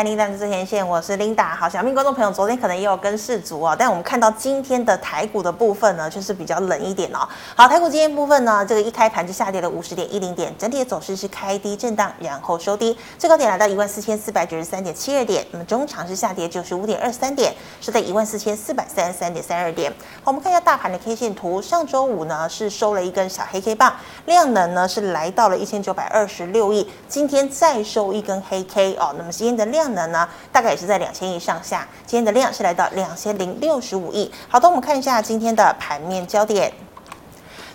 欢迎来到最前线，我是 Linda。好，小明观众朋友，昨天可能也有跟世足哦，但我们看到今天的台股的部分呢，就是比较冷一点哦。好，台股今天部分呢，这个一开盘就下跌了五十点一零点，整体的走势是开低震荡，然后收低，最高点来到一万四千四百九十三点七二点，那么中场是下跌九十五点二三点，是在一万四千四百三十三点三二点。好，我们看一下大盘的 K 线图，上周五呢是收了一根小黑 K 棒，量能呢是来到了一千九百二十六亿，今天再收一根黑 K 哦，那么今天的量能呢，大概。也是在两千亿上下，今天的量是来到两千零六十五亿。好的，我们看一下今天的盘面焦点。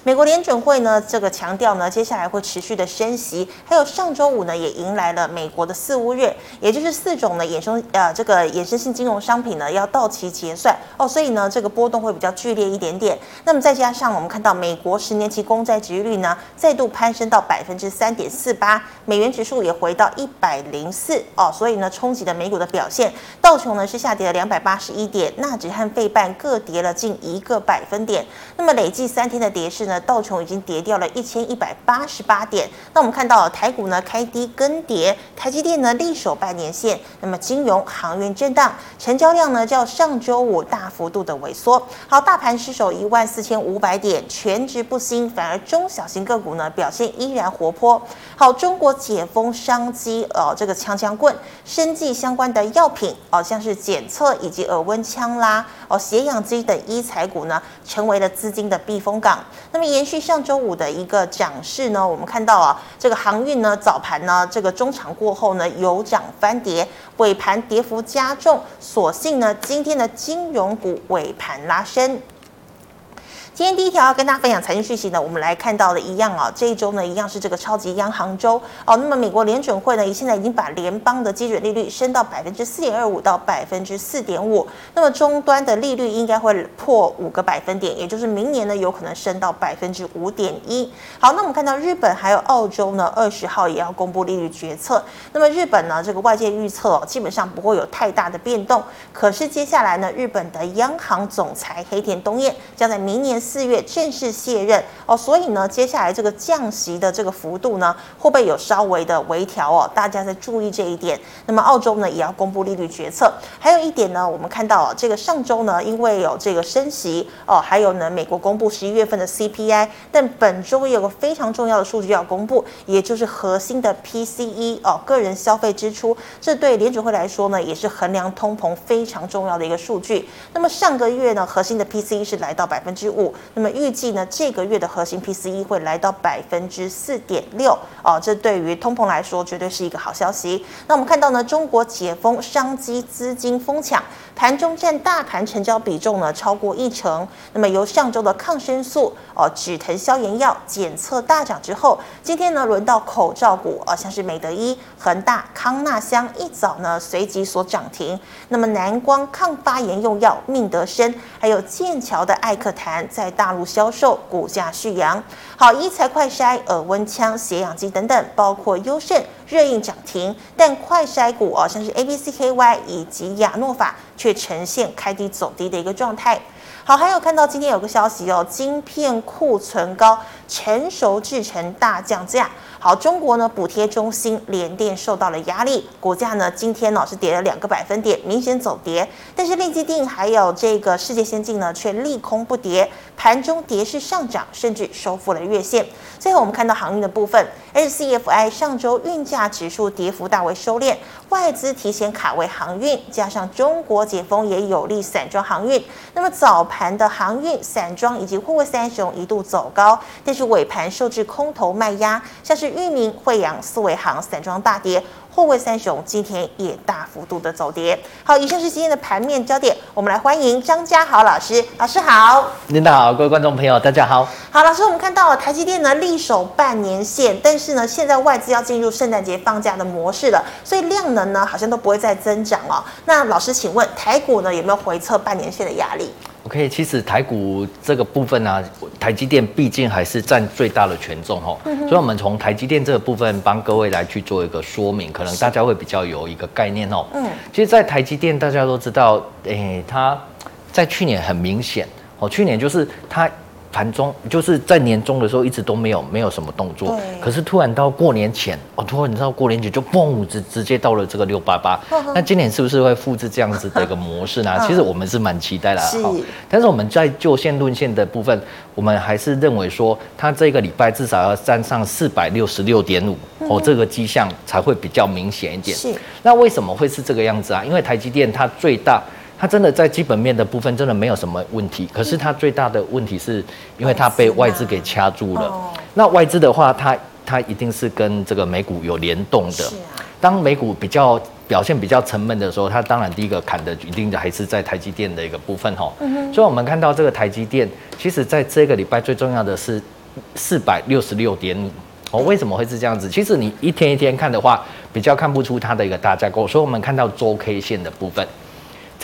美国联准会呢，这个强调呢，接下来会持续的升息，还有上周五呢，也迎来了美国的四五月，也就是四种呢衍生呃这个衍生性金融商品呢要到期结算哦，所以呢这个波动会比较剧烈一点点。那么再加上我们看到美国十年期公债殖率呢再度攀升到百分之三点四八，美元指数也回到一百零四哦，所以呢冲击了美股的表现，道琼呢是下跌了两百八十一点，纳指和费半各跌了近一个百分点。那么累计三天的跌势呢？道琼已经跌掉了一千一百八十八点。那我们看到台股呢开低跟跌，台积电呢力守半年线。那么金融航运震荡，成交量呢较上周五大幅度的萎缩。好，大盘失守一万四千五百点，全值不兴，反而中小型个股呢表现依然活泼。好，中国解封商机哦，这个枪枪棍，生技相关的药品哦，像是检测以及耳温枪啦哦，斜阳机等一材股呢，成为了资金的避风港。那么延续上周五的一个涨势呢，我们看到啊，这个航运呢早盘呢这个中场过后呢有涨翻跌，尾盘跌幅加重，所幸呢今天的金融股尾盘拉升。今天第一条要跟大家分享财经讯息呢，我们来看到的一样啊，这一周呢一样是这个超级央行周哦。那么美国联准会呢，现在已经把联邦的基准利率升到百分之四点二五到百分之四点五，那么终端的利率应该会破五个百分点，也就是明年呢有可能升到百分之五点一。好，那我们看到日本还有澳洲呢，二十号也要公布利率决策。那么日本呢，这个外界预测哦，基本上不会有太大的变动。可是接下来呢，日本的央行总裁黑田东彦将在明年。四月正式卸任哦，所以呢，接下来这个降息的这个幅度呢，会不会有稍微的微调哦？大家在注意这一点。那么澳洲呢，也要公布利率决策。还有一点呢，我们看到这个上周呢，因为有这个升息哦，还有呢，美国公布十一月份的 CPI，但本周也有个非常重要的数据要公布，也就是核心的 PCE 哦，个人消费支出。这对联储会来说呢，也是衡量通膨非常重要的一个数据。那么上个月呢，核心的 PCE 是来到百分之五。那么预计呢，这个月的核心 PCE 会来到百分之四点六哦，这对于通膨来说绝对是一个好消息。那我们看到呢，中国解封商机资金疯抢，盘中占大盘成交比重呢超过一成。那么由上周的抗生素哦、止疼消炎药检测大涨之后，今天呢轮到口罩股啊、像是美德医、恒大、康纳香一早呢随即所涨停。那么南光抗发炎用药命德生，还有剑桥的艾克谈在大陆销售，股价续扬。好，一材快筛、耳温枪、血氧机等等，包括优胜、热映涨停，但快筛股啊，像是 ABCKY 以及亚诺法，却呈现开低走低的一个状态。好，还有看到今天有个消息哦，晶片库存高，成熟制成大降价。好，中国呢补贴中心联电受到了压力，股价呢今天呢是跌了两个百分点，明显走跌。但是利基定还有这个世界先进呢却利空不跌，盘中跌势上涨，甚至收复了月线。最后我们看到航运的部分，SCFI 上周运价指数跌幅大为收敛，外资提前卡位航运，加上中国解封也有利散装航运。那么早盘的航运、散装以及货柜三雄一度走高，但是尾盘受制空头卖压，像是。裕民、惠阳、四维航散装大跌，货柜三雄今天也大幅度的走跌。好，以上是今天的盘面焦点，我们来欢迎张家豪老师。老师好，领导好，各位观众朋友大家好。好，老师，我们看到了台积电呢力守半年线，但是呢现在外资要进入圣诞节放假的模式了，所以量能呢好像都不会再增长哦。那老师，请问台股呢有没有回测半年线的压力？OK，其实台股这个部分呢、啊，台积电毕竟还是占最大的权重哈，所以我们从台积电这个部分帮各位来去做一个说明，可能大家会比较有一个概念哦。嗯，其实，在台积电大家都知道，诶，它在去年很明显哦，去年就是它盘中就是在年终的时候一直都没有没有什么动作，可是突然到过年前，哦，突然你知道过年前就嘣直直接到了这个六八八，那今年是不是会复制这样子的一个模式呢？其实我们是蛮期待的，好，但是我们在就线论线的部分，我们还是认为说，它这个礼拜至少要站上四百六十六点五，哦，这个迹象才会比较明显一点。是，那为什么会是这个样子啊？因为台积电它最大。它真的在基本面的部分真的没有什么问题，可是它最大的问题是，因为它被外资给掐住了。那外资的话，它它一定是跟这个美股有联动的。当美股比较表现比较沉闷的时候，它当然第一个砍的一定的还是在台积电的一个部分哈。所以我们看到这个台积电，其实在这个礼拜最重要的是四百六十六点五。哦，为什么会是这样子？其实你一天一天看的话，比较看不出它的一个大架构。所以我们看到周 K 线的部分。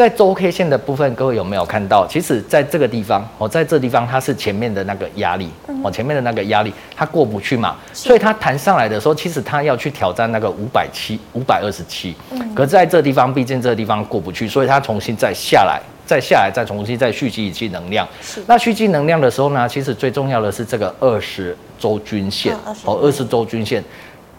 在周 K 线的部分，各位有没有看到？其实在这个地方，哦，在这地方它是前面的那个压力，哦，前面的那个压力它过不去嘛，所以它弹上来的时候，其实它要去挑战那个五百七、五百二十七。可是在这地方，毕竟这个地方过不去，所以它重新再下来，再下来，再重新再蓄积一些能量。那蓄积能量的时候呢，其实最重要的是这个二十周均线，哦，二十周均线。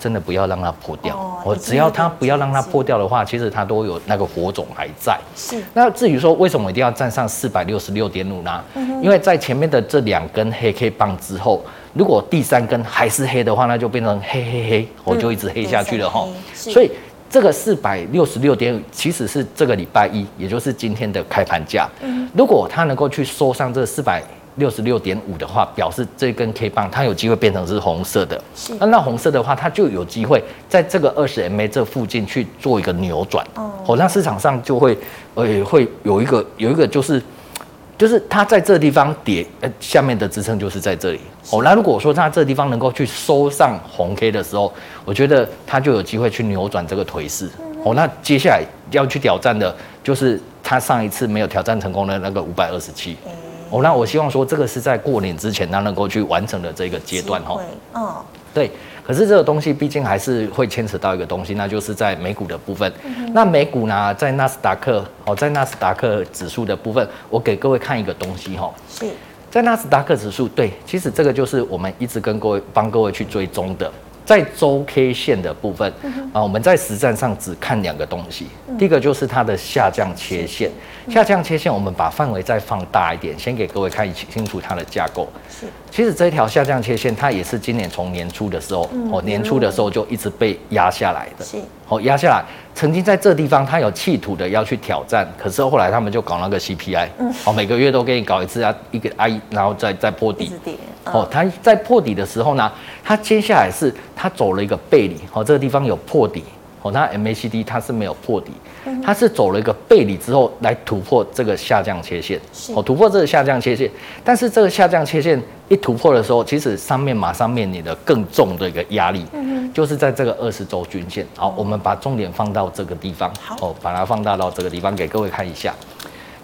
真的不要让它破掉，我、哦、只要它不要让它破掉的话，其实它都有那个火种还在。是。那至于说为什么一定要站上四百六十六点五呢？嗯、因为在前面的这两根黑 K 棒之后，如果第三根还是黑的话，那就变成黑黑黑，我就一直黑下去了哈。所以这个四百六十六点五其实是这个礼拜一，也就是今天的开盘价。嗯。如果它能够去收上这四百。六十六点五的话，表示这根 K 棒它有机会变成是红色的。是。那那红色的话，它就有机会在这个二十 MA 这附近去做一个扭转。哦。那市场上就会，呃，会有一个有一个就是，就是它在这地方跌，呃，下面的支撑就是在这里。哦。那如果说它这个地方能够去收上红 K 的时候，我觉得它就有机会去扭转这个颓势。哦。那接下来要去挑战的，就是它上一次没有挑战成功的那个五百二十七。哦，那我希望说这个是在过年之前，它能够去完成的这个阶段哈。嗯，对。可是这个东西毕竟还是会牵扯到一个东西，那就是在美股的部分。那美股呢，在纳斯达克哦，在纳斯达克指数的部分，我给各位看一个东西哈。是。在纳斯达克指数，对，其实这个就是我们一直跟各位帮各位去追踪的。在周 K 线的部分啊，我们在实战上只看两个东西。第一个就是它的下降切线，下降切线我们把范围再放大一点，先给各位看清楚它的架构。是，其实这条下降切线它也是今年从年初的时候，哦，年初的时候就一直被压下来的。是，哦，压下来，曾经在这地方它有企图的要去挑战，可是后来他们就搞那个 CPI，哦，每个月都给你搞一次啊，一个 I，然后再再破底。哦，它在破底的时候呢，它接下来是它走了一个背离，哦，这个地方有破底，哦，它 MACD 它是没有破底，它是走了一个背离之后来突破这个下降切线，哦，突破这个下降切线，但是这个下降切线一突破的时候，其实上面马上面临的更重的一个压力，嗯就是在这个二十周均线，好，我们把重点放到这个地方，哦，把它放大到这个地方给各位看一下。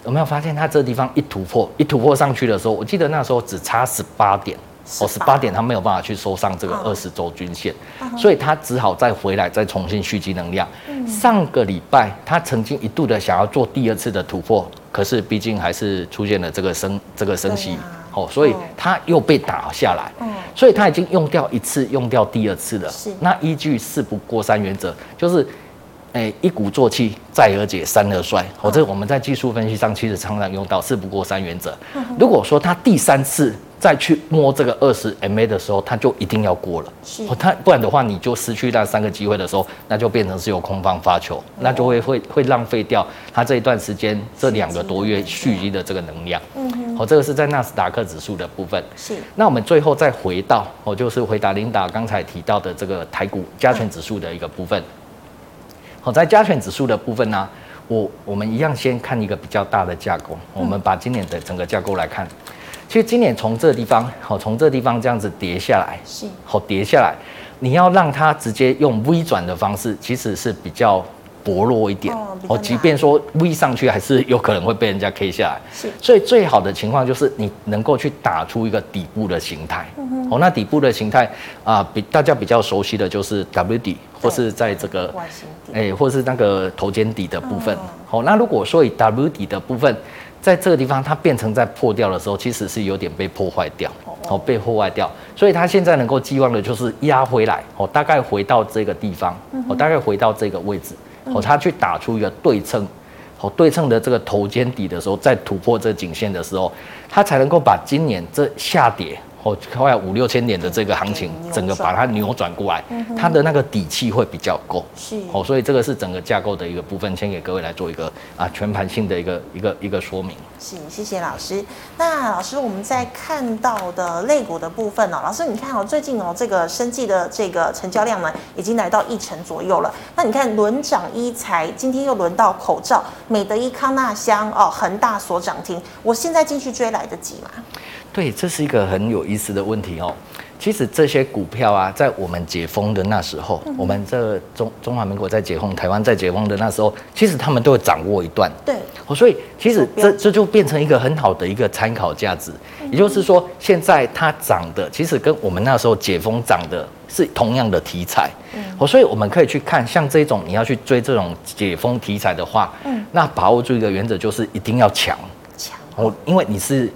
有没有发现它这个地方一突破，一突破上去的时候，我记得那时候只差十八点，哦，十八点它没有办法去收上这个二十周均线，所以它只好再回来，再重新蓄积能量。上个礼拜它曾经一度的想要做第二次的突破，可是毕竟还是出现了这个升这个升息，哦，所以它又被打下来，所以它已经用掉一次，用掉第二次了。那依据事不过三原则，就是。哎，一鼓作气，再而解，三而衰。或者我们在技术分析上其实常常用到“事不过三”原则。如果说他第三次再去摸这个二十 MA 的时候，他就一定要过了。是，他不然的话，你就失去那三个机会的时候，那就变成是有空方发球，那就会会会浪费掉他这一段时间这两个多月蓄积的这个能量。嗯哼，好，这个是在纳斯达克指数的部分。是，那我们最后再回到，我就是回答琳达刚才提到的这个台股加权指数的一个部分。好，在加权指数的部分呢、啊，我我们一样先看一个比较大的架构。我们把今年的整个架构来看，其实今年从这个地方，好，从这个地方这样子跌下来，是好跌下来，你要让它直接用 V 转的方式，其实是比较薄弱一点。哦，即便说 V 上去，还是有可能会被人家 K 下来。是，所以最好的情况就是你能够去打出一个底部的形态。哦，那底部的形态啊，比大家比较熟悉的就是 W 底。或是在这个，哎、欸，或是那个头肩底的部分。好、嗯，那如果说以 W 底的部分，在这个地方它变成在破掉的时候，其实是有点被破坏掉，哦，被破坏掉，所以它现在能够寄望的就是压回来，哦，大概回到这个地方，哦，大概回到这个位置，哦，它去打出一个对称，哦，对称的这个头肩底的时候，再突破这颈线的时候，它才能够把今年这下跌。哦，快要五六千点的这个行情，整个把它扭转过来，它的那个底气会比较够。是哦，所以这个是整个架构的一个部分，先给各位来做一个啊全盘性的一个一个一个说明。是，谢谢老师。那老师，我们在看到的类股的部分呢、哦？老师，你看哦，最近哦，这个生技的这个成交量呢，已经来到一成左右了。那你看轮涨一财，今天又轮到口罩，美德一康纳香哦，恒大所涨停，我现在进去追来得及吗？对，这是一个很有意思的问题哦。其实这些股票啊，在我们解封的那时候，嗯、我们这中中华民国在解封，台湾在解封的那时候，其实他们都会掌握一段。对，所以其实这这就变成一个很好的一个参考价值。也就是说，现在它涨的，其实跟我们那时候解封涨的是同样的题材。嗯，所以我们可以去看，像这种你要去追这种解封题材的话，嗯，那把握住一个原则就是一定要强。强哦，因为你是。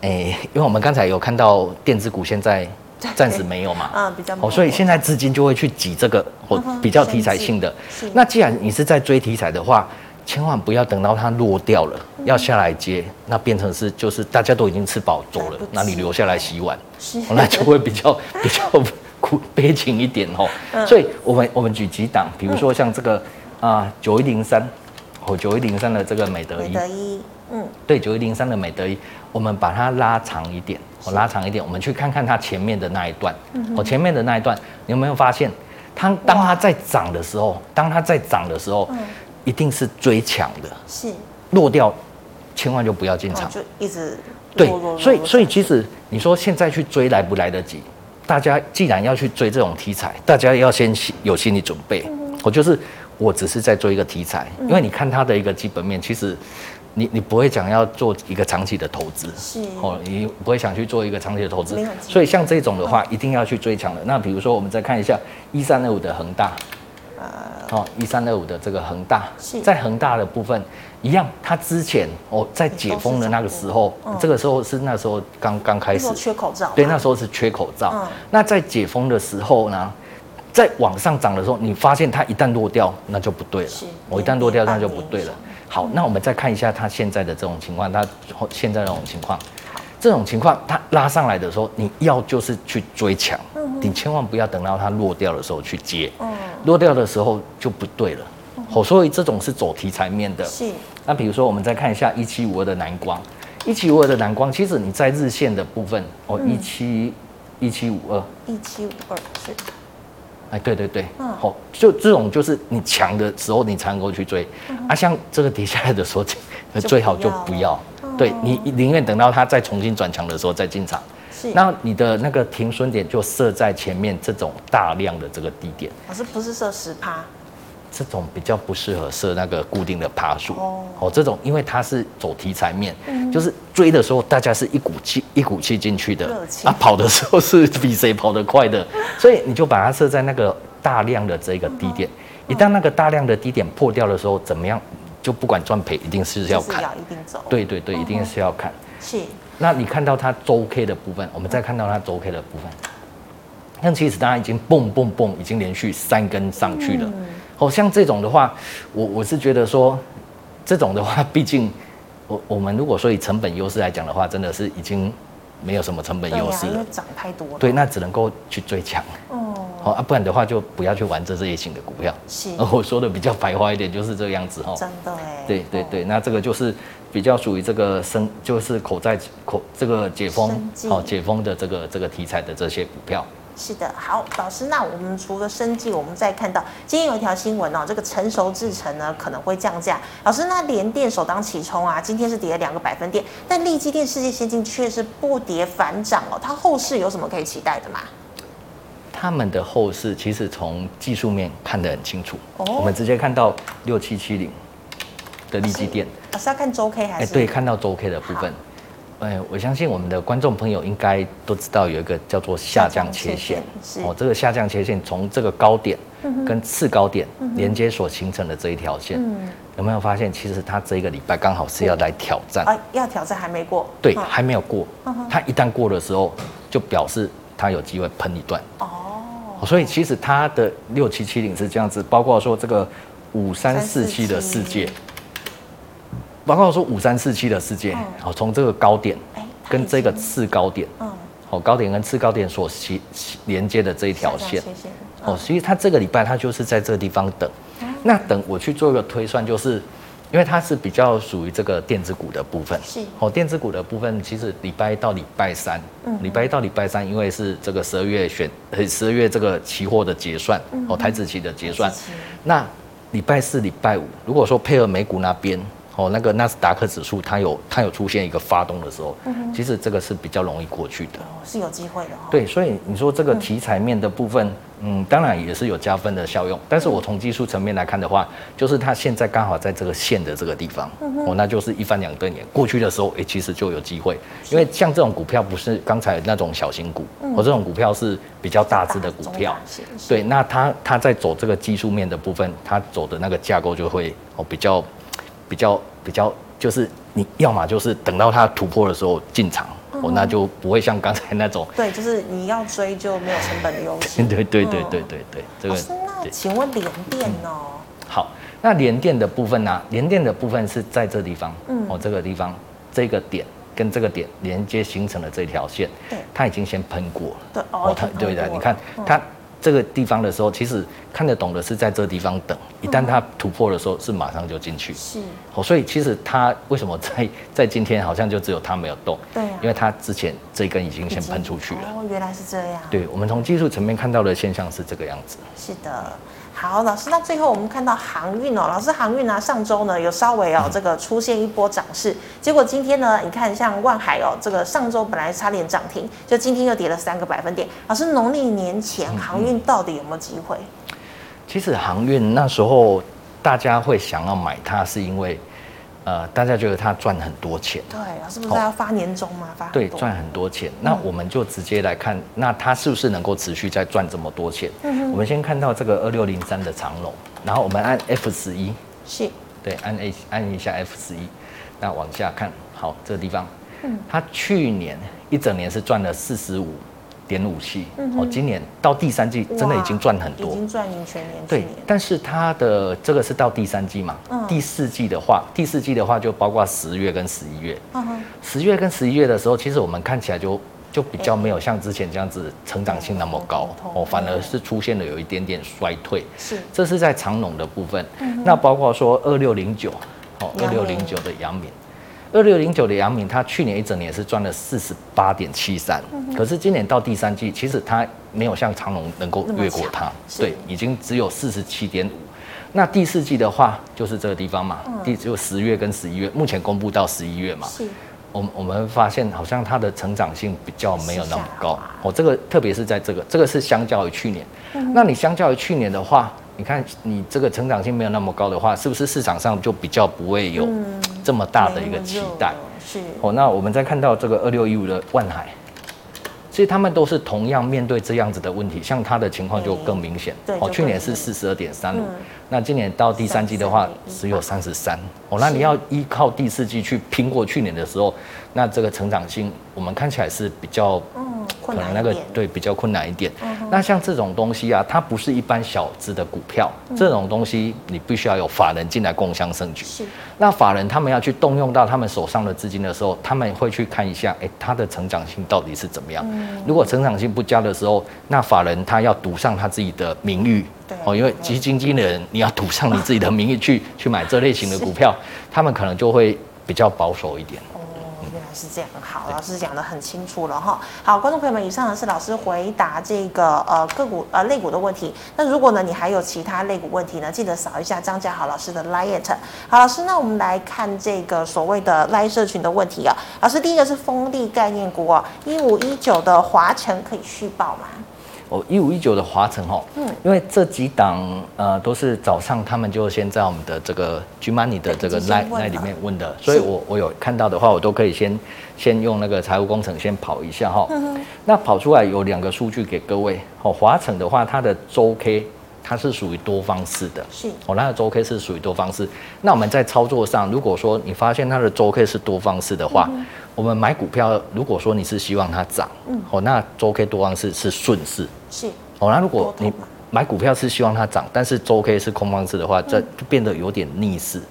哎、欸，因为我们刚才有看到电子股现在暂时没有嘛，嗯，比较哦，所以现在资金就会去挤这个或比较题材性的。那既然你是在追题材的话，千万不要等到它落掉了，要下来接，那变成是就是大家都已经吃饱走了，那你留下来洗碗，那就会比较 比较苦悲情一点哦。所以我们我们举几档，比如说像这个啊九一零三，哦九一零三的这个美德医。嗯，对，九一零三的美德一，我们把它拉长一点，我拉长一点，我们去看看它前面的那一段。我前面的那一段，你有没有发现，它当它在涨的时候，当它在涨的时候，一定是追强的，是。落掉，千万就不要进场，就一直对，所以所以其实你说现在去追来不来得及？大家既然要去追这种题材，大家要先有心理准备。我就是我只是在做一个题材，因为你看它的一个基本面，其实。你你不会想要做一个长期的投资，是。哦，你不会想去做一个长期的投资，所以像这种的话，一定要去追强的。那比如说，我们再看一下一三二五的恒大，呃，哦，一三二五的这个恒大，在恒大的部分一样，它之前哦在解封的那个时候，这个时候是那时候刚刚开始缺口罩，对，那时候是缺口罩。那在解封的时候呢，在往上涨的时候，你发现它一旦落掉，那就不对了。我一旦落掉，那就不对了。好，那我们再看一下它现在的这种情况，它现在这种情况，这种情况它拉上来的时候，你要就是去追抢，你千万不要等到它落掉的时候去接，落掉的时候就不对了。好，所以这种是走题材面的。是。那比如说，我们再看一下一七五二的蓝光，一七五二的蓝光，其实你在日线的部分，哦，一七一七五二，一七五二是。哎，对对对，好，就这种就是你强的时候，你才能够去追，啊，像这个跌下来的时候，最好就不要，对，你宁愿等到它再重新转强的时候再进场，是，那你的那个停损点就设在前面这种大量的这个低点，老师不是设十趴？这种比较不适合设那个固定的趴数哦。这种因为它是走题材面，嗯、就是追的时候大家是一股气一股气进去的，啊，跑的时候是比谁跑得快的，所以你就把它设在那个大量的这个低点。一旦那个大量的低点破掉的时候，怎么样？就不管赚赔，一定是要看，要一定走。对对对，一定是要看。是。那你看到它周 K 的部分，我们再看到它周 K 的部分，那其实大家已经蹦蹦蹦，已经连续三根上去了。嗯哦，像这种的话，我我是觉得说，这种的话，毕竟我我们如果说以成本优势来讲的话，真的是已经没有什么成本优势了。涨太多了。对，那只能够去追强。哦。好啊，不然的话就不要去玩这这些型的股票。是。我说的比较白话一点，就是这个样子哦。真的哎。对对对，那这个就是比较属于这个生，就是口在口这个解封，好解封的这个这个题材的这些股票。是的，好，老师，那我们除了生计，我们再看到今天有一条新闻哦，这个成熟制成呢可能会降价。老师，那联电首当其冲啊，今天是跌了两个百分点，但力积电、世界先进却是不跌反涨哦，它后市有什么可以期待的吗？他们的后市其实从技术面看得很清楚，哦、我们直接看到六七七零的力积电，老师要看周 K 还是？哎，对，看到周 K 的部分。哎，我相信我们的观众朋友应该都知道有一个叫做下降切线，哦，这个下降切线从这个高点跟次高点连接所形成的这一条线，有没有发现，其实它这一个礼拜刚好是要来挑战？啊，要挑战还没过，对，还没有过，它一旦过的时候，就表示它有机会喷一段。哦，所以其实它的六七七零是这样子，包括说这个五三四七的世界，包括说五三四七的世界，好，从这个高点跟这个次高点，嗯。哦，高点跟次高点所连连接的这一条线，哦，所以它这个礼拜它就是在这个地方等。那等我去做一个推算，就是因为它是比较属于这个电子股的部分。是。哦，电子股的部分其实礼拜一到礼拜三，嗯礼拜一到礼拜三，因为是这个十二月选，十二月这个期货的结算，哦，台子期的结算。那礼拜四、礼拜五，如果说配合美股那边。哦，那个纳斯达克指数，它有它有出现一个发动的时候，嗯、其实这个是比较容易过去的，哦、是有机会的、哦。对，所以你说这个题材面的部分，嗯，嗯，当然也是有加分的效用。但是我从技术层面来看的话，就是它现在刚好在这个线的这个地方，嗯、哦，那就是一翻两瞪眼。过去的时候，哎、欸，其实就有机会，因为像这种股票不是刚才那种小型股，嗯、我这种股票是比较大只的股票，对，那它它在走这个技术面的部分，它走的那个架构就会哦比较。比较比较就是你要么就是等到它突破的时候进场，哦、嗯，那就不会像刚才那种。对，就是你要追就没有成本的优势。对对对对对对对，这个。那请问联电哦、嗯？好，那联电的部分呢、啊？联电的部分是在这地方，嗯，哦，这个地方这个点跟这个点连接形成的这条线，对，它已经先喷过了。对哦，它对的，你看它。嗯这个地方的时候，其实看得懂的是在这个地方等，一旦它突破的时候，是马上就进去。是，哦，所以其实它为什么在在今天好像就只有它没有动？对，因为它之前这一根已经先喷出去了。哦，原来是这样。对，我们从技术层面看到的现象是这个样子。是的。好，老师，那最后我们看到航运哦，老师航运呢，上周呢有稍微哦这个出现一波涨势，结果今天呢，你看像万海哦，这个上周本来差点涨停，就今天又跌了三个百分点。老师，农历年前航运到底有没有机会？其实航运那时候大家会想要买它，是因为。呃，大家觉得他赚很多钱，对，是不是要发年终吗？发对，赚很多钱。那我们就直接来看，那他是不是能够持续再赚这么多钱？嗯，我们先看到这个二六零三的长龙，然后我们按 F 十一，是，对，按 A 按一下 F 十一，那往下看，好，这个地方，嗯，他去年一整年是赚了四十五。点五七哦，今年到第三季真的已经赚很多，已经赚赢全年。对，但是它的这个是到第三季嘛？嗯。第四季的话，第四季的话就包括十月跟十一月。十月跟十一月的时候，其实我们看起来就就比较没有像之前这样子成长性那么高哦，反而是出现了有一点点衰退。是。这是在长农的部分。嗯。那包括说二六零九哦，二六零九的阳明。二六零九的阳明，它去年一整年是赚了四十八点七三，可是今年到第三季，其实它没有像长隆能够越过它，对，已经只有四十七点五。那第四季的话，就是这个地方嘛，第就十月跟十一月，目前公布到十一月嘛，我我们发现好像它的成长性比较没有那么高。哦，这个特别是在这个，这个是相较于去年，那你相较于去年的话。你看，你这个成长性没有那么高的话，是不是市场上就比较不会有这么大的一个期待？是哦。那我们再看到这个二六一五的万海，其实他们都是同样面对这样子的问题，像他的情况就更明显。对。哦，去年是四十二点三五，那今年到第三季的话只有三十三。哦，那你要依靠第四季去拼过去年的时候，那这个成长性我们看起来是比较。嗯可能那个对比较困难一点。那像这种东西啊，它不是一般小资的股票，这种东西你必须要有法人进来共襄盛举。是。那法人他们要去动用到他们手上的资金的时候，他们会去看一下，哎，它的成长性到底是怎么样？如果成长性不佳的时候，那法人他要赌上他自己的名誉。对。哦，因为基金经理人你要赌上你自己的名义去 去买这类型的股票，他们可能就会比较保守一点。是这样，好，老师讲的很清楚了哈。好，观众朋友们，以上呢是老师回答这个呃个股呃类股的问题。那如果呢你还有其他类股问题呢，记得扫一下张家豪老师的 LINE。好，老师，那我们来看这个所谓的 LINE 社群的问题啊。老师，第一个是风力概念股哦，一五一九的华晨可以续报吗？哦，一五一九的华晨哈，嗯，因为这几档呃都是早上他们就先在我们的这个 G Money 的这个 line line 里面问的，所以我我有看到的话，我都可以先先用那个财务工程先跑一下哈。嗯。那跑出来有两个数据给各位，哦，华晨的话，它的周 K 它是属于多方式的，是。哦，它的周 K 是属于多方式。那我们在操作上，如果说你发现它的周 K 是多方式的话，嗯、我们买股票，如果说你是希望它涨，嗯，哦，那周 K 多方式是顺势，是。哦，那如果你买股票是希望它涨，但是周 K 是空方式的话，这就变得有点逆势。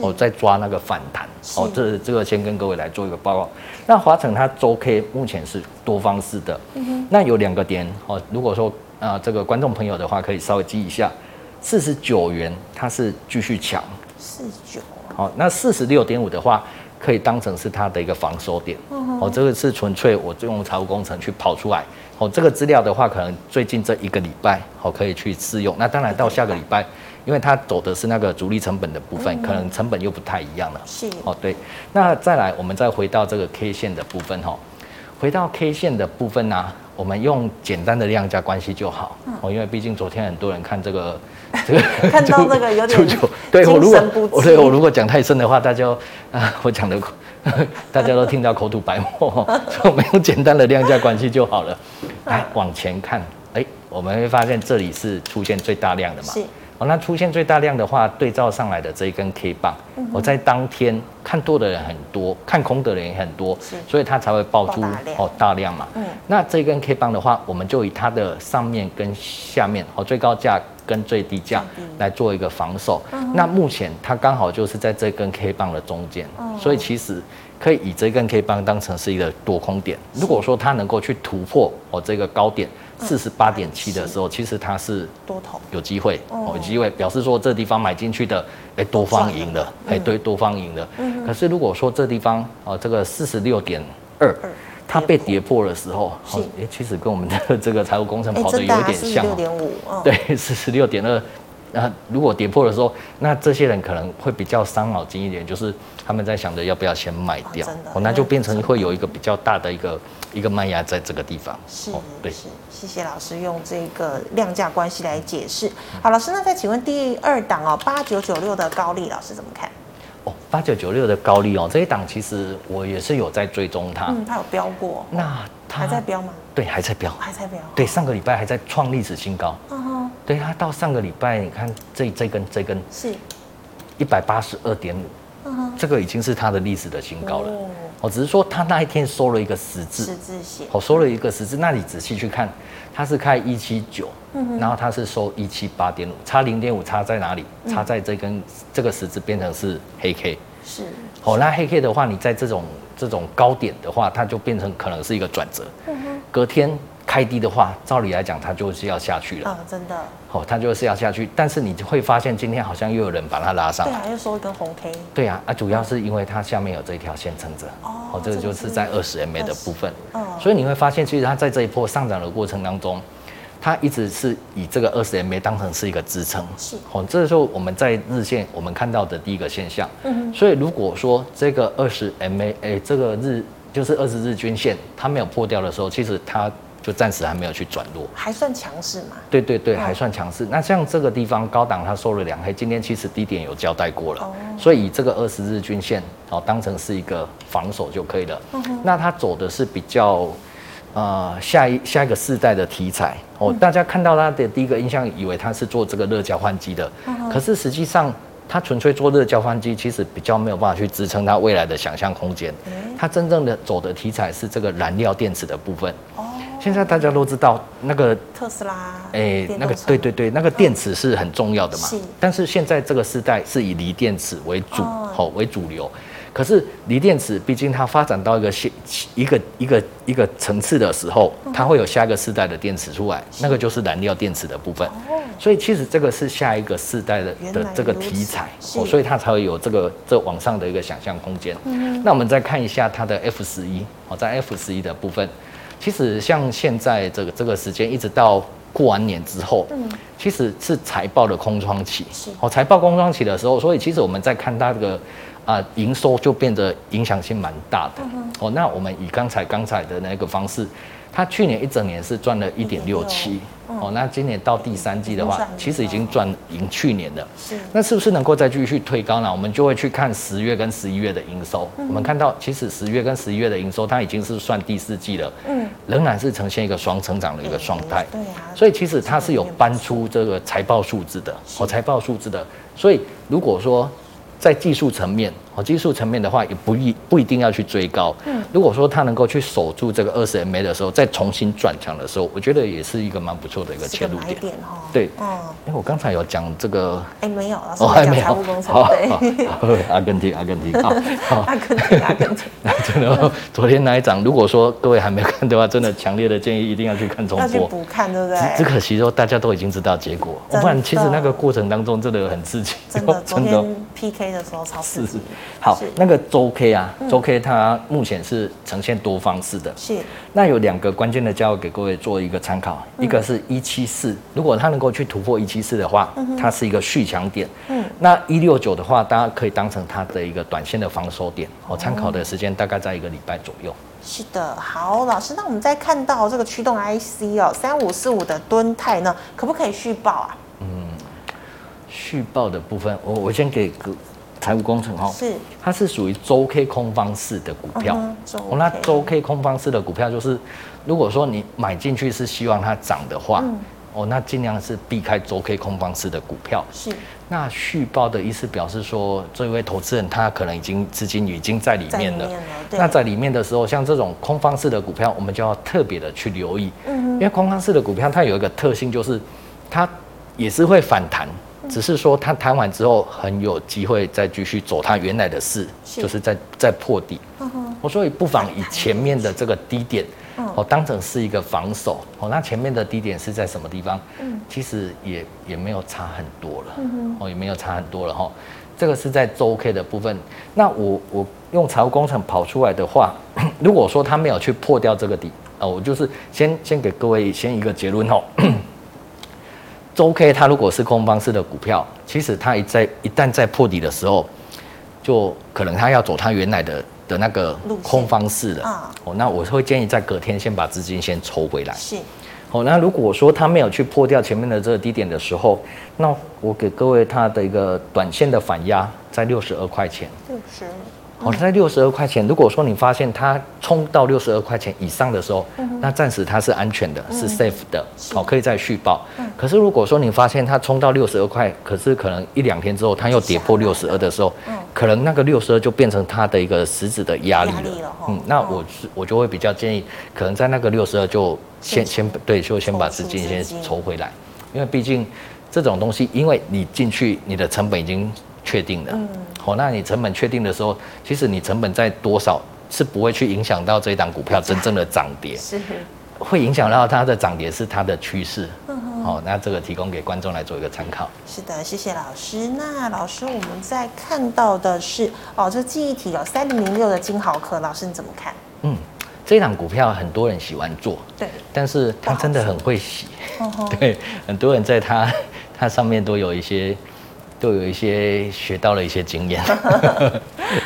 哦，在抓那个反弹。哦，这这个先跟各位来做一个报告。那华城它周 K 目前是多方式的，嗯哼，那有两个点哦。如果说啊、呃，这个观众朋友的话，可以稍微记一下，四十九元它是继续强，四十九。好，那四十六点五的话，可以当成是它的一个防守点。嗯哦，这个是纯粹我用财务工程去跑出来。哦，这个资料的话，可能最近这一个礼拜哦可以去试用。那当然到下个礼拜。因为它走的是那个主力成本的部分，可能成本又不太一样了。是哦，对。那再来，我们再回到这个 K 线的部分哈。回到 K 线的部分呢、啊，我们用简单的量价关系就好。哦，因为毕竟昨天很多人看这个 这个看到这个有点对我如果我对我如果讲太深的话，大家啊，我讲的 大家都听到口吐白沫，所以我们用简单的量价关系就好了。来往前看，哎，我们会发现这里是出现最大量的嘛？是。那出现最大量的话，对照上来的这一根 K 棒，我在当天看多的人很多，看空的人也很多，所以它才会爆出哦大量嘛。嗯，那这根 K 棒的话，我们就以它的上面跟下面哦最高价跟最低价来做一个防守。那目前它刚好就是在这根 K 棒的中间，所以其实可以以这根 K 棒当成是一个多空点。如果说它能够去突破哦这个高点。四十八点七的时候，其实它是多头。有机会哦，有机会表示说这地方买进去的，哎，多方赢了，哎，对，多方赢了。可是如果说这地方哦，这个四十六点二，它被跌破的时候，哎，其实跟我们的 这个财务工程跑的有点像，六点五，对，四十六点二。那如果跌破的时候，那这些人可能会比较伤脑筋一点，就是他们在想着要不要先卖掉，哦，那就变成会有一个比较大的一个一个卖压在这个地方。是，对，是，谢谢老师用这个量价关系来解释。好，老师，那再请问第二档哦，八九九六的高利，老师怎么看？哦，八九九六的高利哦，这一档其实我也是有在追踪它，嗯，它有飙过，那它还在飙吗？对，还在飙，还在飙，对，上个礼拜还在创历史新高。嗯对，它到上个礼拜，你看这这根这根是，一百八十二点五，这个已经是它的历史的新高了。哦，只是说他那一天收了一个十字，十字线，哦，收了一个十字。那你仔细去看，他是开一七九，然后他是收一七八点五，差零点五，差在哪里？差在这根这个十字变成是黑 K。是，哦，那黑 K 的话，你在这种这种高点的话，它就变成可能是一个转折。隔天。开低的话，照理来讲，它就是要下去了。啊，真的。哦，它就是要下去，但是你会发现今天好像又有人把它拉上来。对啊，又收一根红 K。对啊，啊，主要是因为它下面有这一条线撑着。哦。这个就是在二十 MA 的部分。哦。所以你会发现，其实它在这一波上涨的过程当中，它一直是以这个二十 MA 当成是一个支撑。是。哦，这时候我们在日线我们看到的第一个现象。嗯。所以如果说这个二十 MA，哎，这个日就是二十日均线，它没有破掉的时候，其实它。就暂时还没有去转弱，还算强势嘛？对对对，还算强势。那像这个地方高档它收了两黑，今天其实低点有交代过了，所以以这个二十日均线哦当成是一个防守就可以了。那它走的是比较呃下一下一个世代的题材哦，大家看到它的第一个印象以为它是做这个热交换机的，可是实际上它纯粹做热交换机，其实比较没有办法去支撑它未来的想象空间。它真正的走的题材是这个燃料电池的部分。现在大家都知道那个特斯拉，哎、欸，那个对对对，那个电池是很重要的嘛。是。但是现在这个时代是以锂电池为主，好、哦、为主流。可是锂电池毕竟它发展到一个现一个一个一个层次的时候，它会有下一个世代的电池出来，那个就是燃料电池的部分。所以其实这个是下一个世代的的这个题材，哦，所以它才会有这个这往上的一个想象空间。那我们再看一下它的 F 十一，哦，在 F 十一的部分。其实像现在这个这个时间，一直到过完年之后，嗯，其实是财报的空窗期。是哦，财报空窗期的时候，所以其实我们在看它这个啊营收就变得影响性蛮大的。哦，那我们以刚才刚才的那个方式，它去年一整年是赚了一点六七。哦，那今年到第三季的话，其实已经赚赢去年的。是，那是不是能够再继续推高呢？我们就会去看十月跟十一月的营收。嗯、我们看到，其实十月跟十一月的营收，它已经是算第四季了。嗯，仍然是呈现一个双成长的一个状态。对啊。所以其实它是有搬出这个财报数字的，哦，财报数字的。所以如果说在技术层面，哦，技术层面的话，也不一不一定要去追高。嗯，如果说它能够去守住这个二十 MA 的时候，再重新转强的时候，我觉得也是一个蛮不错的一个切入点。点对，嗯，因为我刚才有讲这个，哎，没有，老师还没有。财务工程，对，阿根廷，阿根廷，好，阿根廷，阿根廷。真的，昨天那一场，如果说各位还没有看的话，真的强烈的建议一定要去看重播，要去补看，对不对？只可惜说大家都已经知道结果，不然其实那个过程当中真的很刺激。真的，昨天 PK 的时候超刺激。好，那个。周 K 啊，周 K 它目前是呈现多方式的。是。那有两个关键的价位给各位做一个参考，一个是一七四，如果它能够去突破一七四的话，它是一个续强点。嗯。那一六九的话，大家可以当成它的一个短线的防守点。我参考的时间大概在一个礼拜左右。是的，好，老师，那我们再看到这个驱动 IC 哦，三五四五的吨泰呢，可不可以续报啊？嗯，续报的部分，我我先给个。财务工程哈，是，它是属于周 K 空方式的股票。哦，那周 K 空方式的股票就是，如果说你买进去是希望它涨的话，嗯、哦，那尽量是避开周 K 空方式的股票。是，那续报的意思表示说，这位投资人他可能已经资金已经在里面了。面了那在里面的时候，像这种空方式的股票，我们就要特别的去留意。嗯，因为空方式的股票它有一个特性，就是它也是会反弹。只是说他弹完之后很有机会再继续走他原来的事，是就是在在破底。我所以不妨以前面的这个低点，哦当成是一个防守。哦，那前面的低点是在什么地方？嗯，其实也也没有差很多了。哦，也没有差很多了哈。这个是在周 K 的部分。那我我用财务工程跑出来的话，如果说他没有去破掉这个底，哦，我就是先先给各位先一个结论哦。周 K 它如果是空方式的股票，其实它一在一旦在破底的时候，就可能它要走它原来的的那个空方式了。哦，那我会建议在隔天先把资金先抽回来。是。哦，那如果说它没有去破掉前面的这个低点的时候，那我给各位它的一个短线的反压在六十二块钱。六十。哦，在六十二块钱，如果说你发现它冲到六十二块钱以上的时候，嗯、那暂时它是安全的，嗯、是 safe 的，哦，可以再续报。嗯、可是如果说你发现它冲到六十二块，可是可能一两天之后它又跌破六十二的时候，嗯、可能那个六十二就变成它的一个实质的压力了。力了嗯，那我是我就会比较建议，可能在那个六十二就先先对，就先把资金先筹回来，因为毕竟这种东西，因为你进去你的成本已经确定了。嗯哦，那你成本确定的时候，其实你成本在多少是不会去影响到这一档股票真正的涨跌，是会影响到它的涨跌是它的趋势。哦，那这个提供给观众来做一个参考。是的，谢谢老师。那老师，我们在看到的是哦，这记忆体有三零零六的金豪科，老师你怎么看？嗯，这一档股票很多人喜欢做，对，但是它真的很会洗，对，很多人在它它上面都有一些。都有一些学到了一些经验，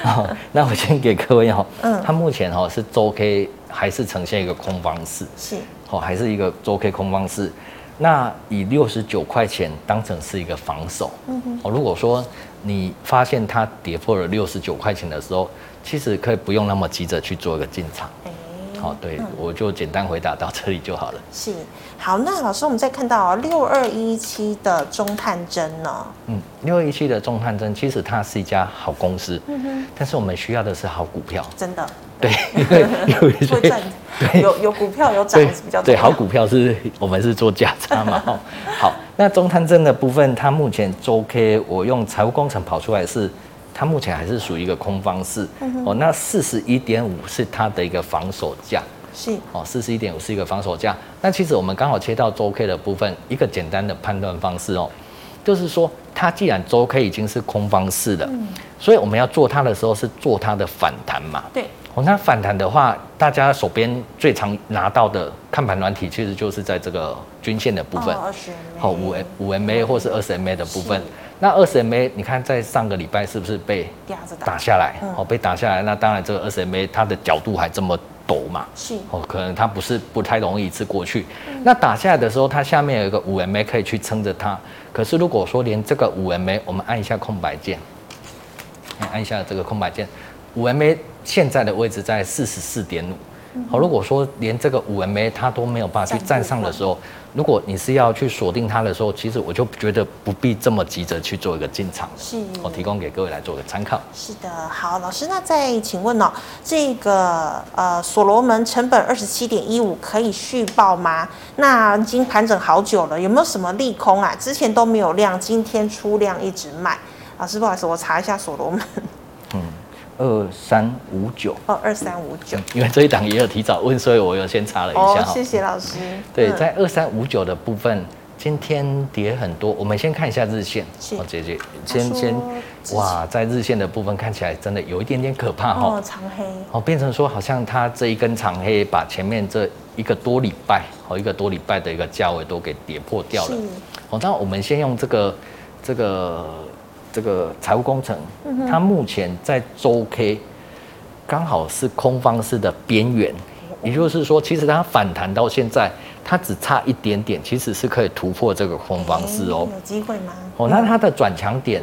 好，那我先给各位哈，嗯，它目前哈是周 K 还是呈现一个空方式，是，哦，还是一个周 K 空方式，那以六十九块钱当成是一个防守，嗯哼，哦，如果说你发现它跌破了六十九块钱的时候，其实可以不用那么急着去做一个进场。好，对，我就简单回答到这里就好了。是，好，那老师，我们再看到六二一七的中探针呢？嗯，六二一七的中探针其实它是一家好公司，嗯哼，但是我们需要的是好股票，真的。对，因为 有一些对有有股票有涨是比较对，好股票是我们是做价差嘛。好，那中探针的部分，它目前周 K 我用财务工程跑出来是。它目前还是属于一个空方式，嗯、哦，那四十一点五是它的一个防守价，是哦，四十一点五是一个防守价。那其实我们刚好切到周 K 的部分，一个简单的判断方式哦，就是说它既然周 K 已经是空方式的，嗯、所以我们要做它的时候是做它的反弹嘛，对，哦，那反弹的话，大家手边最常拿到的看盘软体其实就是在这个均线的部分，好五 M 五 MA 或是二十 MA 的部分。那二十 MA，你看在上个礼拜是不是被打下来？哦，被打下来。那当然，这个二十 MA 它的角度还这么陡嘛，是哦，可能它不是不太容易一次过去。嗯、那打下来的时候，它下面有一个五 MA 可以去撑着它。可是如果说连这个五 MA，我们按一下空白键，按一下这个空白键，五 MA 现在的位置在四十四点五。好，如果说连这个五 MA 它都没有办法去站上的时候，如果你是要去锁定它的时候，其实我就觉得不必这么急着去做一个进场。是，我提供给各位来做个参考。是的，好，老师，那再请问哦，这个呃所罗门成本二十七点一五可以续报吗？那已经盘整好久了，有没有什么利空啊？之前都没有量，今天出量一直卖。老师，不好意思，我查一下所罗门。嗯。二三五九哦，二三五九，因为这一档也有提早问，所以我有先查了一下。哦，谢谢老师。对，在二三五九的部分，今天跌很多。我们先看一下日线。哦，姐姐，先先，哇，在日线的部分看起来真的有一点点可怕哈。哦，长黑。哦，变成说好像它这一根长黑把前面这一个多礼拜，哦，一个多礼拜的一个价位都给跌破掉了。哦，那我们先用这个这个。这个财务工程，它目前在周 K 刚好是空方式的边缘，也就是说，其实它反弹到现在，它只差一点点，其实是可以突破这个空方式哦。有机会吗？哦，那它的转强点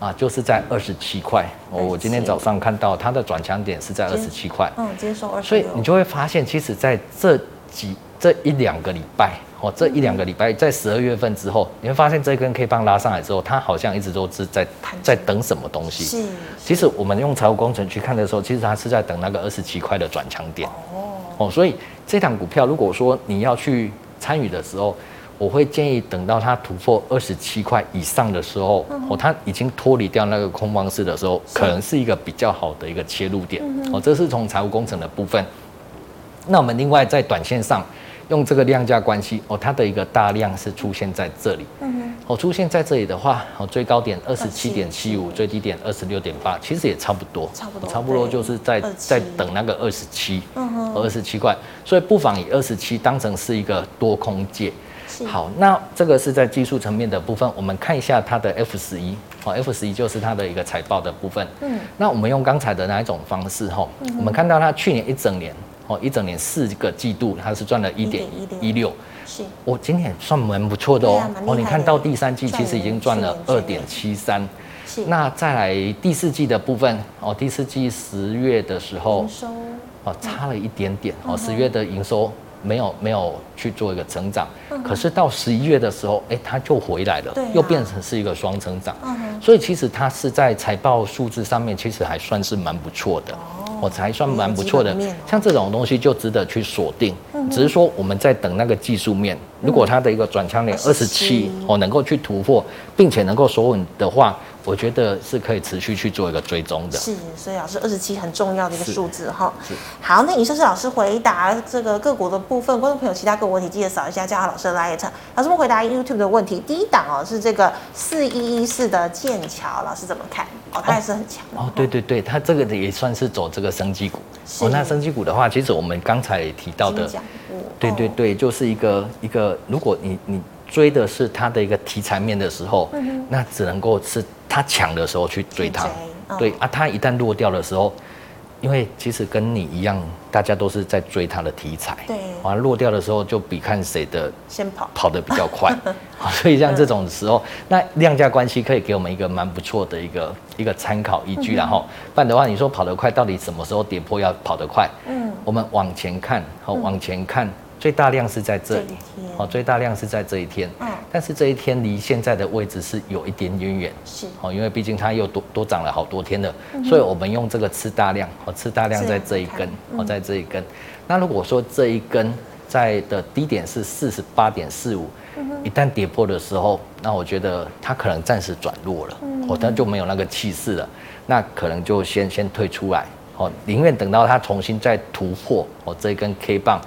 啊，就是在二十七块。哦，我今天早上看到它的转强点是在二十七块。嗯，接受二十。所以你就会发现，其实在这几这一两个礼拜。哦，这一两个礼拜，在十二月份之后，你会发现这根 K 棒拉上来之后，它好像一直都是在在等什么东西。是。其实我们用财务工程去看的时候，其实它是在等那个二十七块的转强点。哦。哦，所以这档股票，如果说你要去参与的时候，我会建议等到它突破二十七块以上的时候，哦，它已经脱离掉那个空方式的时候，可能是一个比较好的一个切入点。哦，这是从财务工程的部分。那我们另外在短线上。用这个量价关系哦，它的一个大量是出现在这里，哦，出现在这里的话，哦，最高点二十七点七五，最低点二十六点八，其实也差不多，差不多，差不多就是在在等那个二十七，嗯哼，二十七块，所以不妨以二十七当成是一个多空界。好，那这个是在技术层面的部分，我们看一下它的 F 十一，哦，F 十一就是它的一个财报的部分，嗯，那我们用刚才的那一种方式，哈，我们看到它去年一整年。哦，一整年四个季度，它是赚了一点一六，是，我今年算蛮不错的哦。哦，你看到第三季其实已经赚了二点七三，是。那再来第四季的部分，哦，第四季十月的时候，哦，差了一点点，哦，十月的营收没有没有去做一个成长，可是到十一月的时候，哎，它就回来了，又变成是一个双成长，所以其实它是在财报数字上面其实还算是蛮不错的。我才算蛮不错的，像这种东西就值得去锁定。只是说我们在等那个技术面，如果它的一个转强点二十七哦能够去突破，并且能够锁稳的话。我觉得是可以持续去做一个追踪的。是，所以老师二十七很重要的一个数字哈。好，那以上是老师回答这个个股的部分。观众朋友，其他个股问题记得扫一下嘉豪老师的 LINE。老师们回答 YouTube 的问题。第一档哦是这个四一一四的剑桥，老师怎么看？哦，它也是很强哦。哦，对对对，它这个也算是走这个生技股。哦，那生技股的话，其实我们刚才提到的，对对对，就是一个一个，如果你你。追的是它的一个题材面的时候，嗯、那只能够是它强的时候去追它。追哦、对啊，他一旦落掉的时候，因为其实跟你一样，大家都是在追他的题材。对，完了落掉的时候就比看谁的先跑，跑得比较快。所以像这种时候，那量价关系可以给我们一个蛮不错的一个一个参考依据。然后，不然的话，你说跑得快，到底什么时候跌破要跑得快？嗯，我们往前看，好，往前看。最大量是在这里，哦，最大量是在这一天，嗯，但是这一天离现在的位置是有一点点远，是，哦，因为毕竟它又多多涨了好多天了，所以我们用这个吃大量，哦，吃大量在这一根，哦，在这一根，那如果说这一根在的低点是四十八点四五，一旦跌破的时候，那我觉得它可能暂时转弱了，哦，它就没有那个气势了，那可能就先先退出来，哦，宁愿等到它重新再突破，哦，这一根 K 棒。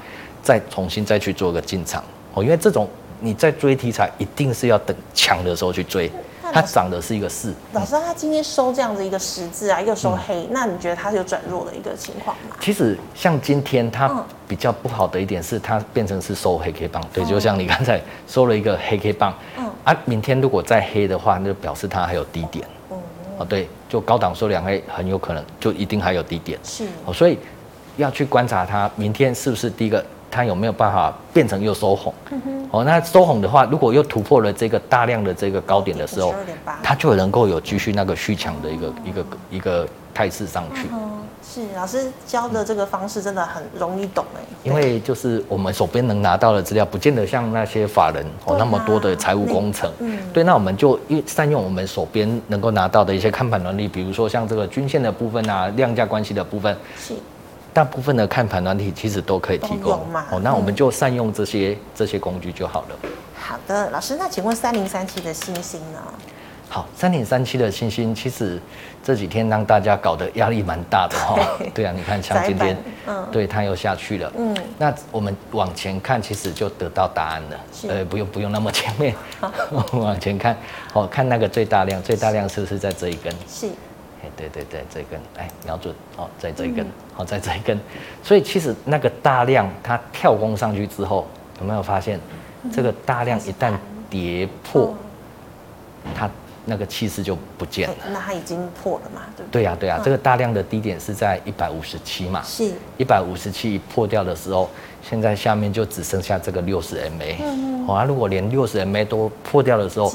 再重新再去做个进场哦，因为这种你在追题材，一定是要等强的时候去追。它涨的是一个势。老师，他今天收这样子一个十字啊，又收黑，嗯、那你觉得它是有转弱的一个情况吗？其实像今天它比较不好的一点是，它变成是收黑 K 棒。对，就像你刚才收了一个黑 K 棒。嗯。啊，明天如果再黑的话，那就表示它还有低点。哦。对，就高档收两黑，很有可能就一定还有低点。是。哦，所以。要去观察它明天是不是第一个，它有没有办法变成又收红。哦，那收红的话，如果又突破了这个大量的这个高点的时候，它就能够有继续那个续强的一个一个一个态势上去。是老师教的这个方式真的很容易懂哎，因为就是我们手边能拿到的资料，不见得像那些法人哦那么多的财务工程。嗯，对，那我们就善用我们手边能够拿到的一些看盘能力，比如说像这个均线的部分啊，量价关系的部分，是大部分的看盘软体其实都可以提供哦。那我们就善用这些这些工具就好了。好的，老师，那请问三零三七的星星呢？好，三点三七的星星，其实这几天让大家搞得压力蛮大的哈。对啊，你看像今天，嗯，对，它又下去了。嗯，那我们往前看，其实就得到答案了。呃，不用不用那么前面，往前看，哦，看那个最大量，最大量是不是在这一根？是。哎，对对对，这一根，哎，瞄准哦，在这一根，好，在这一根。所以其实那个大量它跳空上去之后，有没有发现，这个大量一旦跌破，它。那个气势就不见了。那它已经破了嘛？对不对？对呀，对呀，这个大量的低点是在一百五十七嘛？是。一百五十七破掉的时候，现在下面就只剩下这个六十 MA。嗯。好啊，如果连六十 MA 都破掉的时候，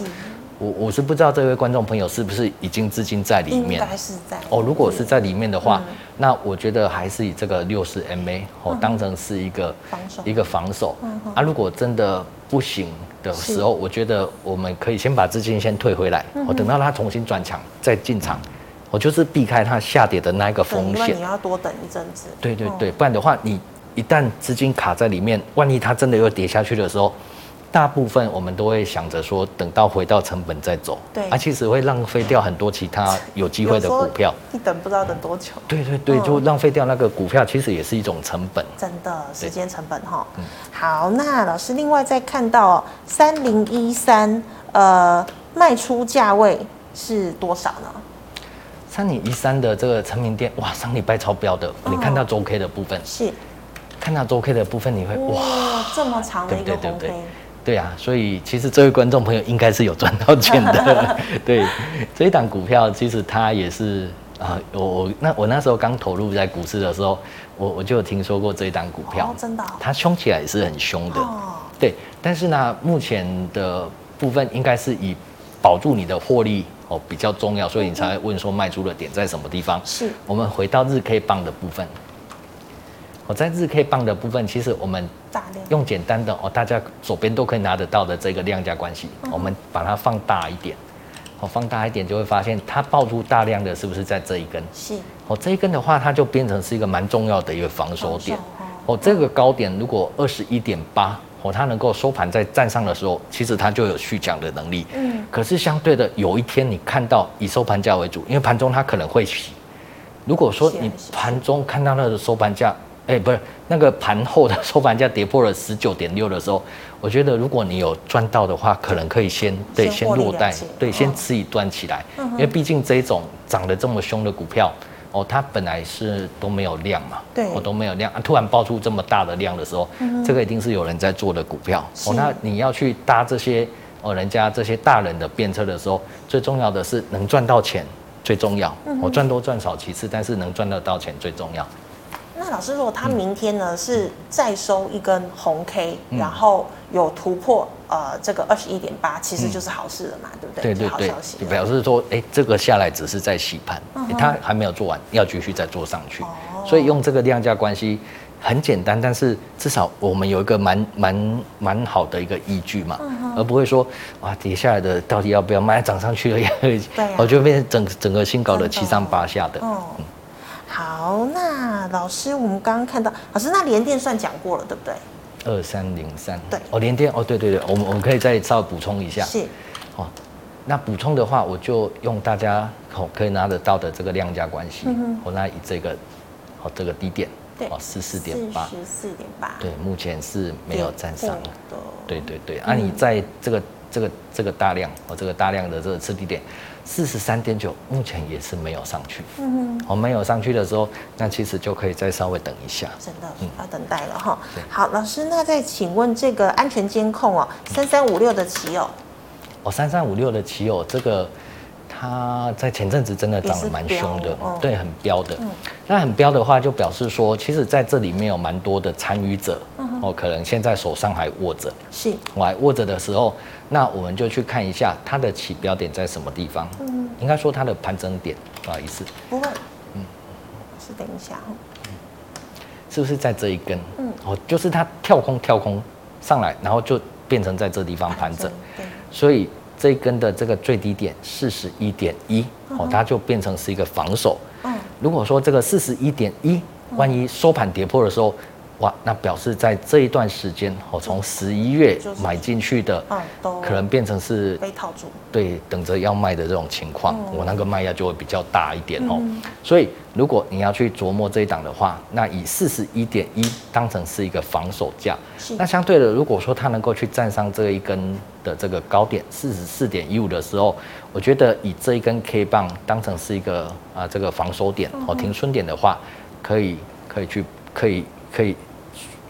我我是不知道这位观众朋友是不是已经资金在里面？应该是在。哦，如果是在里面的话，那我觉得还是以这个六十 MA 哦当成是一个防守，一个防守。啊，如果真的不行。的时候，我觉得我们可以先把资金先退回来，我等到它重新转强再进场，我就是避开它下跌的那一个风险。你要多等一阵子。对对对，不然的话，你一旦资金卡在里面，万一它真的又跌下去的时候。大部分我们都会想着说，等到回到成本再走。对，啊，其实会浪费掉很多其他有机会的股票。你等不知道等多久。对对对，就浪费掉那个股票，其实也是一种成本。真的，时间成本哈。嗯。好，那老师另外再看到三零一三，呃，卖出价位是多少呢？三零一三的这个成名店，哇，上礼拜超标的。你看到周 K 的部分是，看到周 K 的部分，你会哇，这么长的一个红 K。对啊，所以其实这位观众朋友应该是有赚到钱的。对，这一档股票其实它也是啊，我我那我那时候刚投入在股市的时候，我我就有听说过这一档股票，哦，真的，它凶起来也是很凶的。哦，对，但是呢，目前的部分应该是以保住你的获利哦比较重要，所以你才会问说卖出的点在什么地方？是，我们回到日 K 棒的部分。我在日 K 棒的部分，其实我们用简单的哦，大家手边都可以拿得到的这个量价关系，我们把它放大一点，哦，放大一点就会发现它爆出大量的是不是在这一根？是。哦，这一根的话，它就变成是一个蛮重要的一个防守点。哦，这个高点如果二十一点八，哦，它能够收盘在站上的时候，其实它就有续强的能力。嗯。可是相对的，有一天你看到以收盘价为主，因为盘中它可能会洗。如果说你盘中看到那个收盘价，哎，欸、不是那个盘后的收盘价跌破了十九点六的时候，我觉得如果你有赚到的话，可能可以先对先落袋，对，先吃一段起来，因为毕竟这一种涨得这么凶的股票，哦，它本来是都没有量嘛，对，我都没有量，啊突然爆出这么大的量的时候，这个一定是有人在做的股票，哦，那你要去搭这些哦，人家这些大人的便车的时候，最重要的是能赚到钱最重要，我赚多赚少其次，但是能赚得到钱最重要。那老师，如果他明天呢是再收一根红 K，然后有突破呃这个二十一点八，其实就是好事了嘛，对不对？对对对，表示说，哎，这个下来只是在洗盘，他还没有做完，要继续再做上去。所以用这个量价关系很简单，但是至少我们有一个蛮蛮蛮好的一个依据嘛，而不会说哇跌下来的到底要不要卖，涨上去了呀，我就变成整整个新搞的七上八下的。好，那老师，我们刚刚看到，老师，那联电算讲过了，对不对？二三零三，对，哦，联电，哦，对对对，我们我们可以再稍微补充一下，是，哦，那补充的话，我就用大家哦可以拿得到的这个量价关系，我那以这个，哦，这个低点，对，哦，四四点八，十四点八，对，目前是没有站上的，对对对，啊，你在这个这个这个大量，哦，这个大量的这个次低点。四十三点九，目前也是没有上去。嗯哼，我没有上去的时候，那其实就可以再稍微等一下。真的，嗯，要等待了哈。好，老师，那再请问这个安全监控哦，三三五六的棋友。哦，三三五六的棋友，这个它在前阵子真的涨得蛮凶的，哦、对，很飙的。嗯、那很飙的话，就表示说，其实在这里面有蛮多的参与者，哦、嗯，可能现在手上还握着，是，我还握着的时候，那我们就去看一下它的起标点在什么地方。嗯，应该说它的盘整点，不好意思，不会，嗯，是等一下，是不是在这一根？嗯，哦，就是它跳空跳空上来，然后就变成在这地方盘整，对，所以。这一根的这个最低点四十一点一，哦，它就变成是一个防守。嗯，如果说这个四十一点一，万一收盘跌破的时候，哇，那表示在这一段时间，我，从十一月买进去的，可能变成是被套住，对，等着要卖的这种情况，我那个卖压就会比较大一点哦。所以，如果你要去琢磨这一档的话，那以四十一点一当成是一个防守价。那相对的，如果说它能够去站上这一根的这个高点四十四点一五的时候，我觉得以这一根 K 棒当成是一个啊这个防守点哦停损点的话，可以可以去可以可以。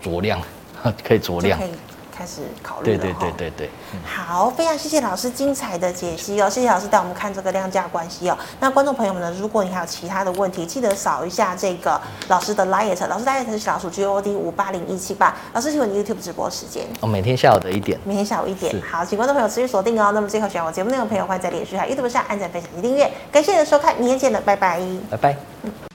酌量，可以酌量，可以开始考虑了。对对对对对。好，非常谢谢老师精彩的解析哦，谢谢老师带我们看这个量价关系哦。那观众朋友们呢，如果你还有其他的问题，记得扫一下这个老师的 liet，老师 liet 是小老鼠 G O D 五八零一七八。老师，请问 YouTube 直播时间？哦，每天下午的一点。每天下午一点。好，请观众朋友持续锁定哦。那么最后喜欢我节目内容的朋友，欢迎在脸书还有 YouTube 上按赞、分享及订阅。感谢你的收看，明天见了，拜拜。拜拜。嗯